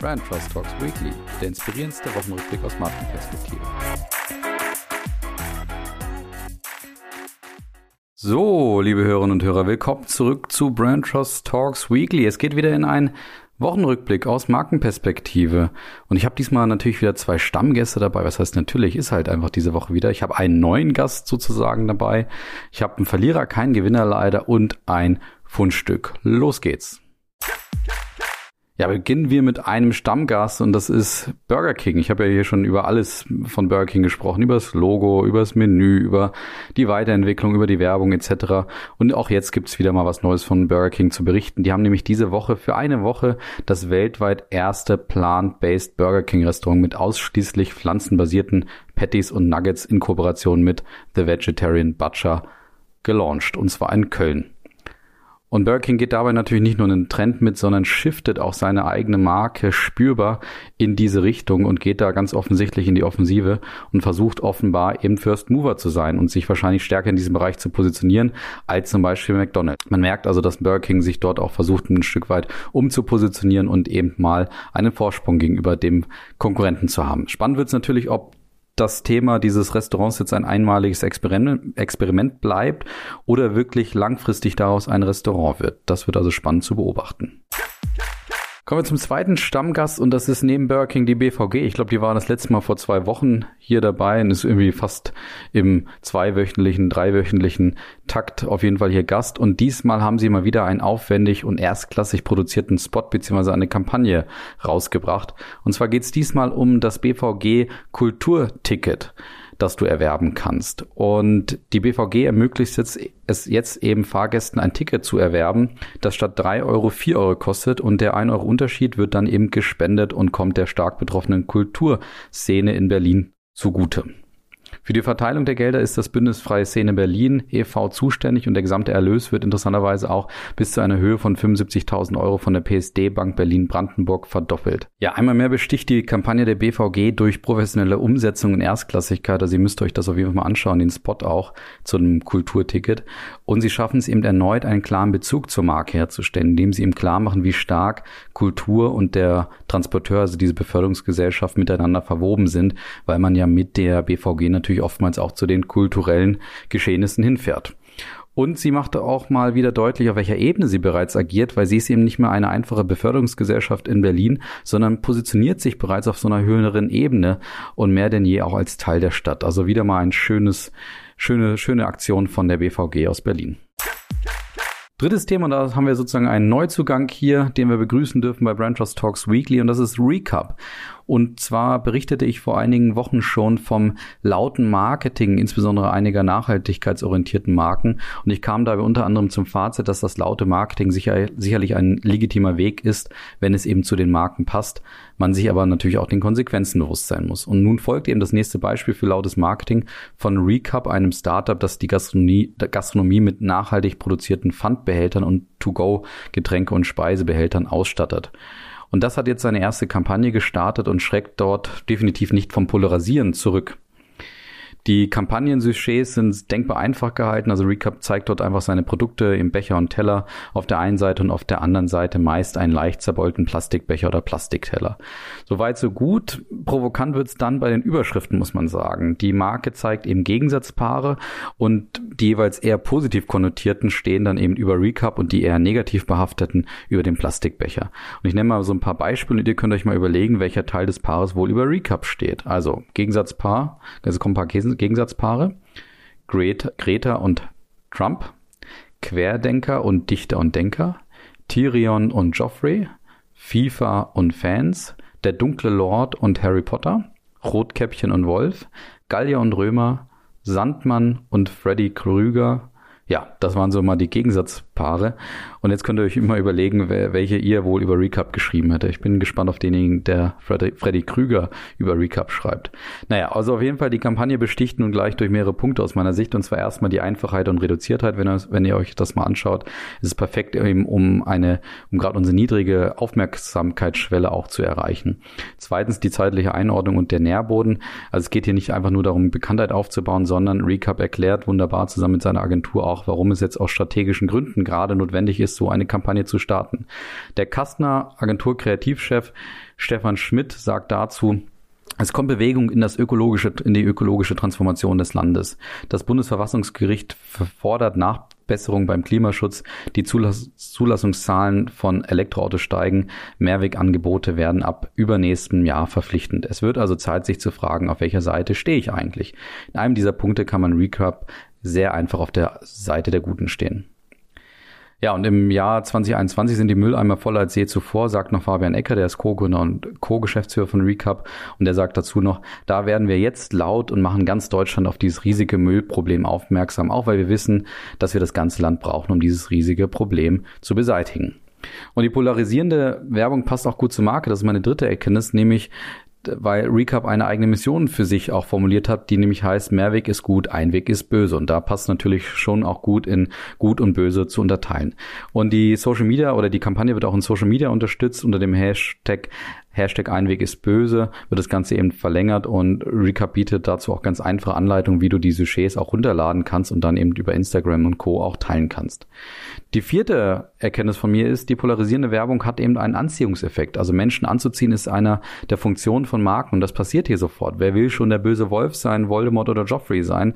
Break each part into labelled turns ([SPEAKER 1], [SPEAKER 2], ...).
[SPEAKER 1] Brand Trust Talks Weekly, der inspirierendste Wochenrückblick aus Markenperspektive. So, liebe Hörerinnen und Hörer, willkommen zurück zu Brand Trust Talks Weekly. Es geht wieder in ein Wochenrückblick aus Markenperspektive. Und ich habe diesmal natürlich wieder zwei Stammgäste dabei. Was heißt natürlich, ist halt einfach diese Woche wieder. Ich habe einen neuen Gast sozusagen dabei. Ich habe einen Verlierer, keinen Gewinner leider und ein Fundstück. Los geht's. Ja, beginnen wir mit einem Stammgast und das ist Burger King. Ich habe ja hier schon über alles von Burger King gesprochen, über das Logo, über das Menü, über die Weiterentwicklung, über die Werbung etc. Und auch jetzt gibt's wieder mal was Neues von Burger King zu berichten. Die haben nämlich diese Woche für eine Woche das weltweit erste Plant-Based Burger King Restaurant mit ausschließlich pflanzenbasierten Patties und Nuggets in Kooperation mit The Vegetarian Butcher gelauncht und zwar in Köln. Und Burger King geht dabei natürlich nicht nur einen Trend mit, sondern shiftet auch seine eigene Marke spürbar in diese Richtung und geht da ganz offensichtlich in die Offensive und versucht offenbar eben First Mover zu sein und sich wahrscheinlich stärker in diesem Bereich zu positionieren als zum Beispiel McDonald's. Man merkt also, dass Burger King sich dort auch versucht, ein Stück weit umzupositionieren und eben mal einen Vorsprung gegenüber dem Konkurrenten zu haben. Spannend wird es natürlich, ob das Thema dieses Restaurants jetzt ein einmaliges Experiment, Experiment bleibt oder wirklich langfristig daraus ein Restaurant wird. Das wird also spannend zu beobachten. Kommen wir zum zweiten Stammgast und das ist neben Burger die BVG. Ich glaube, die waren das letzte Mal vor zwei Wochen hier dabei und ist irgendwie fast im zweiwöchentlichen, dreiwöchentlichen Takt auf jeden Fall hier Gast. Und diesmal haben sie mal wieder einen aufwendig und erstklassig produzierten Spot beziehungsweise eine Kampagne rausgebracht. Und zwar geht es diesmal um das BVG Kulturticket das du erwerben kannst. Und die BVG ermöglicht jetzt, es jetzt eben Fahrgästen ein Ticket zu erwerben, das statt drei Euro vier Euro kostet und der ein Euro Unterschied wird dann eben gespendet und kommt der stark betroffenen Kulturszene in Berlin zugute. Für die Verteilung der Gelder ist das Bündnis Freie Szene Berlin e.V. zuständig und der gesamte Erlös wird interessanterweise auch bis zu einer Höhe von 75.000 Euro von der PSD Bank Berlin-Brandenburg verdoppelt. Ja, einmal mehr besticht die Kampagne der BVG durch professionelle Umsetzung in Erstklassigkeit. Also ihr müsst euch das auf jeden Fall mal anschauen, den Spot auch zu einem Kulturticket. Und sie schaffen es eben erneut, einen klaren Bezug zur Marke herzustellen, indem sie ihm klar machen, wie stark Kultur und der Transporteur, also diese Beförderungsgesellschaft miteinander verwoben sind, weil man ja mit der BVG natürlich natürlich oftmals auch zu den kulturellen Geschehnissen hinfährt. Und sie machte auch mal wieder deutlich, auf welcher Ebene sie bereits agiert, weil sie ist eben nicht mehr eine einfache Beförderungsgesellschaft in Berlin, sondern positioniert sich bereits auf so einer höheren Ebene und mehr denn je auch als Teil der Stadt. Also wieder mal ein schönes, schöne, schöne Aktion von der BVG aus Berlin. Drittes Thema, da haben wir sozusagen einen Neuzugang hier, den wir begrüßen dürfen bei Brand Talks Weekly und das ist Recap. Und zwar berichtete ich vor einigen Wochen schon vom lauten Marketing, insbesondere einiger nachhaltigkeitsorientierten Marken. Und ich kam dabei unter anderem zum Fazit, dass das laute Marketing sicher, sicherlich ein legitimer Weg ist, wenn es eben zu den Marken passt. Man sich aber natürlich auch den Konsequenzen bewusst sein muss. Und nun folgt eben das nächste Beispiel für lautes Marketing von Recap, einem Startup, das die Gastronomie, Gastronomie mit nachhaltig produzierten Pfandbehältern und To-Go-Getränke und Speisebehältern ausstattet. Und das hat jetzt seine erste Kampagne gestartet und schreckt dort definitiv nicht vom Polarisieren zurück. Die Kampagnen-Sujets sind denkbar einfach gehalten. Also Recap zeigt dort einfach seine Produkte im Becher und Teller auf der einen Seite und auf der anderen Seite meist einen leicht zerbeulten Plastikbecher oder Plastikteller. Soweit so gut. Provokant wird's dann bei den Überschriften, muss man sagen. Die Marke zeigt eben Gegensatzpaare und die jeweils eher positiv konnotierten stehen dann eben über Recap und die eher negativ behafteten über den Plastikbecher. Und ich nenne mal so ein paar Beispiele und ihr könnt euch mal überlegen, welcher Teil des Paares wohl über Recap steht. Also Gegensatzpaar, also kommen Gegensatzpaare. Greta, Greta und Trump. Querdenker und Dichter und Denker. Tyrion und Joffrey. FIFA und Fans. Der dunkle Lord und Harry Potter. Rotkäppchen und Wolf. Gallier und Römer. Sandmann und Freddy Krüger. Ja, das waren so mal die Gegensatzpaare. Und jetzt könnt ihr euch immer überlegen, welche ihr wohl über Recap geschrieben hätte. Ich bin gespannt auf denjenigen, der Freddy, Freddy Krüger über Recap schreibt. Naja, also auf jeden Fall die Kampagne besticht nun gleich durch mehrere Punkte aus meiner Sicht. Und zwar erstmal die Einfachheit und Reduziertheit. Wenn ihr, wenn ihr euch das mal anschaut, ist es perfekt eben, um eine, um gerade unsere niedrige Aufmerksamkeitsschwelle auch zu erreichen. Zweitens die zeitliche Einordnung und der Nährboden. Also es geht hier nicht einfach nur darum, Bekanntheit aufzubauen, sondern Recap erklärt wunderbar zusammen mit seiner Agentur auch, auch, warum es jetzt aus strategischen Gründen gerade notwendig ist, so eine Kampagne zu starten. Der Kastner Agentur Kreativchef Stefan Schmidt sagt dazu, es kommt Bewegung in das ökologische, in die ökologische Transformation des Landes. Das Bundesverfassungsgericht fordert Nachbesserung beim Klimaschutz. Die Zulass Zulassungszahlen von Elektroautos steigen. Mehrwegangebote werden ab übernächstem Jahr verpflichtend. Es wird also Zeit, sich zu fragen, auf welcher Seite stehe ich eigentlich? In einem dieser Punkte kann man Recap sehr einfach auf der Seite der Guten stehen. Ja, und im Jahr 2021 sind die Mülleimer voller als je zuvor, sagt noch Fabian Ecker, der ist Co-Gründer und Co-Geschäftsführer von Recap. Und der sagt dazu noch, da werden wir jetzt laut und machen ganz Deutschland auf dieses riesige Müllproblem aufmerksam, auch weil wir wissen, dass wir das ganze Land brauchen, um dieses riesige Problem zu beseitigen. Und die polarisierende Werbung passt auch gut zur Marke. Das ist meine dritte Erkenntnis, nämlich weil Recap eine eigene Mission für sich auch formuliert hat, die nämlich heißt, Mehrweg ist gut, Einweg ist böse. Und da passt natürlich schon auch gut in gut und böse zu unterteilen. Und die Social Media oder die Kampagne wird auch in Social Media unterstützt unter dem Hashtag Hashtag Einweg ist böse, wird das Ganze eben verlängert und Recap bietet dazu auch ganz einfache Anleitungen, wie du die Sujets auch runterladen kannst und dann eben über Instagram und Co. auch teilen kannst. Die vierte Erkenntnis von mir ist, die polarisierende Werbung hat eben einen Anziehungseffekt. Also Menschen anzuziehen ist einer der Funktionen von Marken und das passiert hier sofort. Wer will schon der böse Wolf sein, Voldemort oder Joffrey sein?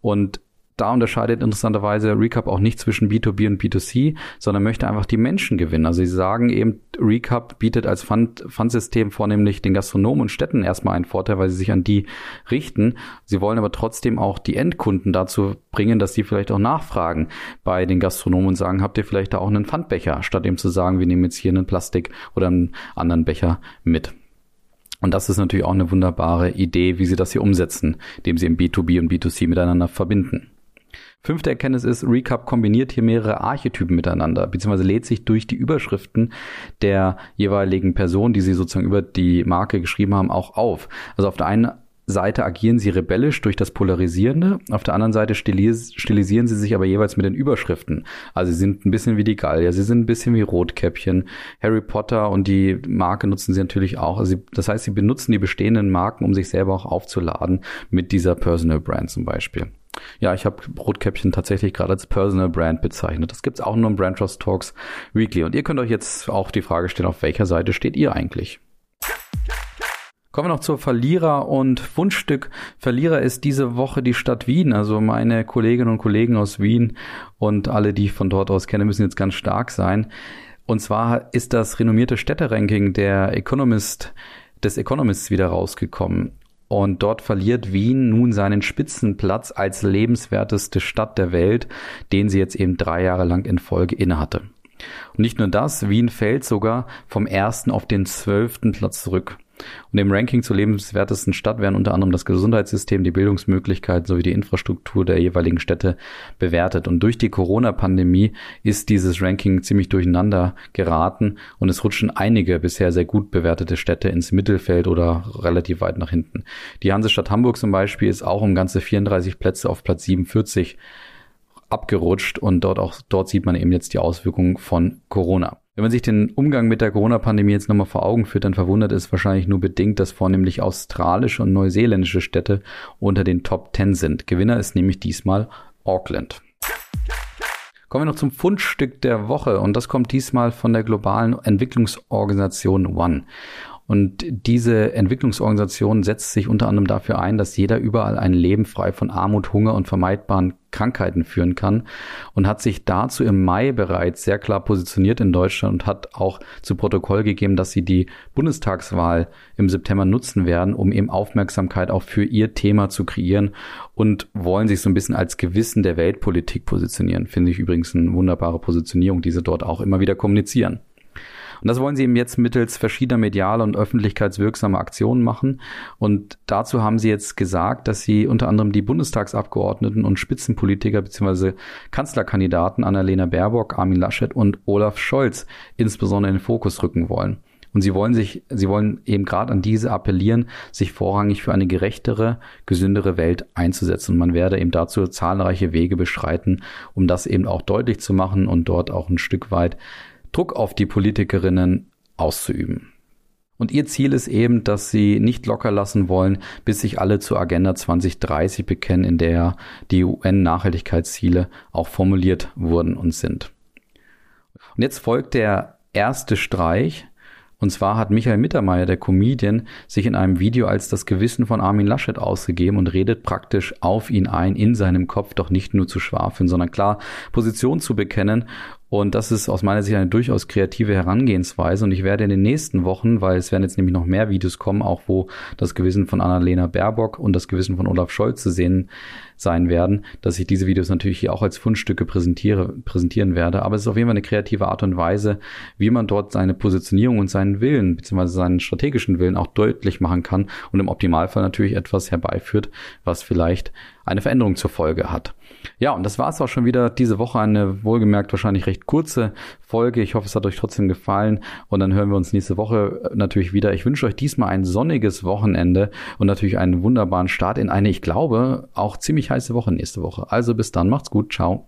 [SPEAKER 1] Und da unterscheidet interessanterweise Recap auch nicht zwischen B2B und B2C, sondern möchte einfach die Menschen gewinnen. Also sie sagen eben, Recap bietet als Pfandsystem vornehmlich den Gastronomen und Städten erstmal einen Vorteil, weil sie sich an die richten. Sie wollen aber trotzdem auch die Endkunden dazu bringen, dass sie vielleicht auch nachfragen bei den Gastronomen und sagen, habt ihr vielleicht da auch einen Pfandbecher, statt eben zu sagen, wir nehmen jetzt hier einen Plastik oder einen anderen Becher mit. Und das ist natürlich auch eine wunderbare Idee, wie sie das hier umsetzen, indem sie im B2B und B2C miteinander verbinden. Fünfte Erkenntnis ist, Recap kombiniert hier mehrere Archetypen miteinander, beziehungsweise lädt sich durch die Überschriften der jeweiligen Person, die sie sozusagen über die Marke geschrieben haben, auch auf. Also auf der einen Seite agieren sie rebellisch durch das Polarisierende, auf der anderen Seite stilis stilisieren sie sich aber jeweils mit den Überschriften. Also sie sind ein bisschen wie die Gallier, sie sind ein bisschen wie Rotkäppchen. Harry Potter und die Marke nutzen sie natürlich auch. Also sie, das heißt, sie benutzen die bestehenden Marken, um sich selber auch aufzuladen mit dieser Personal Brand zum Beispiel. Ja, ich habe Rotkäppchen tatsächlich gerade als Personal Brand bezeichnet. Das gibt's auch nur im Brand Trust Talks Weekly. Und ihr könnt euch jetzt auch die Frage stellen, auf welcher Seite steht ihr eigentlich? Kommen wir noch zur Verlierer und Wunschstück. Verlierer ist diese Woche die Stadt Wien. Also meine Kolleginnen und Kollegen aus Wien und alle, die ich von dort aus kenne, müssen jetzt ganz stark sein. Und zwar ist das renommierte Städteranking der Economist des Economists wieder rausgekommen. Und dort verliert Wien nun seinen Spitzenplatz als lebenswerteste Stadt der Welt, den sie jetzt eben drei Jahre lang in Folge innehatte. Und nicht nur das, Wien fällt sogar vom ersten auf den zwölften Platz zurück. Und im Ranking zur lebenswertesten Stadt werden unter anderem das Gesundheitssystem, die Bildungsmöglichkeiten sowie die Infrastruktur der jeweiligen Städte bewertet. Und durch die Corona-Pandemie ist dieses Ranking ziemlich durcheinander geraten und es rutschen einige bisher sehr gut bewertete Städte ins Mittelfeld oder relativ weit nach hinten. Die Hansestadt Hamburg zum Beispiel ist auch um ganze 34 Plätze auf Platz 47 abgerutscht und dort auch, dort sieht man eben jetzt die Auswirkungen von Corona. Wenn man sich den Umgang mit der Corona-Pandemie jetzt nochmal vor Augen führt, dann verwundert es wahrscheinlich nur bedingt, dass vornehmlich australische und neuseeländische Städte unter den Top 10 sind. Gewinner ist nämlich diesmal Auckland. Kommen wir noch zum Fundstück der Woche und das kommt diesmal von der globalen Entwicklungsorganisation One. Und diese Entwicklungsorganisation setzt sich unter anderem dafür ein, dass jeder überall ein Leben frei von Armut, Hunger und vermeidbaren Krankheiten führen kann und hat sich dazu im Mai bereits sehr klar positioniert in Deutschland und hat auch zu Protokoll gegeben, dass sie die Bundestagswahl im September nutzen werden, um eben Aufmerksamkeit auch für ihr Thema zu kreieren und wollen sich so ein bisschen als Gewissen der Weltpolitik positionieren. Finde ich übrigens eine wunderbare Positionierung, die sie dort auch immer wieder kommunizieren. Und das wollen sie eben jetzt mittels verschiedener medialer und öffentlichkeitswirksamer Aktionen machen. Und dazu haben sie jetzt gesagt, dass sie unter anderem die Bundestagsabgeordneten und Spitzenpolitiker bzw. Kanzlerkandidaten Annalena Baerbock, Armin Laschet und Olaf Scholz insbesondere in den Fokus rücken wollen. Und sie wollen sich, sie wollen eben gerade an diese appellieren, sich vorrangig für eine gerechtere, gesündere Welt einzusetzen. Und man werde eben dazu zahlreiche Wege beschreiten, um das eben auch deutlich zu machen und dort auch ein Stück weit Druck auf die Politikerinnen auszuüben. Und ihr Ziel ist eben, dass sie nicht locker lassen wollen, bis sich alle zur Agenda 2030 bekennen, in der die UN-Nachhaltigkeitsziele auch formuliert wurden und sind. Und jetzt folgt der erste Streich, und zwar hat Michael Mittermeier, der Comedian, sich in einem Video als das Gewissen von Armin Laschet ausgegeben und redet praktisch auf ihn ein, in seinem Kopf doch nicht nur zu schwafeln, sondern klar Position zu bekennen und das ist aus meiner Sicht eine durchaus kreative Herangehensweise. Und ich werde in den nächsten Wochen, weil es werden jetzt nämlich noch mehr Videos kommen, auch wo das Gewissen von Annalena Baerbock und das Gewissen von Olaf Scholz zu sehen sein werden, dass ich diese Videos natürlich hier auch als Fundstücke präsentiere, präsentieren werde. Aber es ist auf jeden Fall eine kreative Art und Weise, wie man dort seine Positionierung und seinen Willen, beziehungsweise seinen strategischen Willen auch deutlich machen kann und im Optimalfall natürlich etwas herbeiführt, was vielleicht eine Veränderung zur Folge hat. Ja, und das war es auch schon wieder diese Woche. Eine wohlgemerkt wahrscheinlich recht kurze Folge. Ich hoffe, es hat euch trotzdem gefallen. Und dann hören wir uns nächste Woche äh, natürlich wieder. Ich wünsche euch diesmal ein sonniges Wochenende und natürlich einen wunderbaren Start in eine, ich glaube, auch ziemlich heiße Woche nächste Woche. Also bis dann, macht's gut, ciao.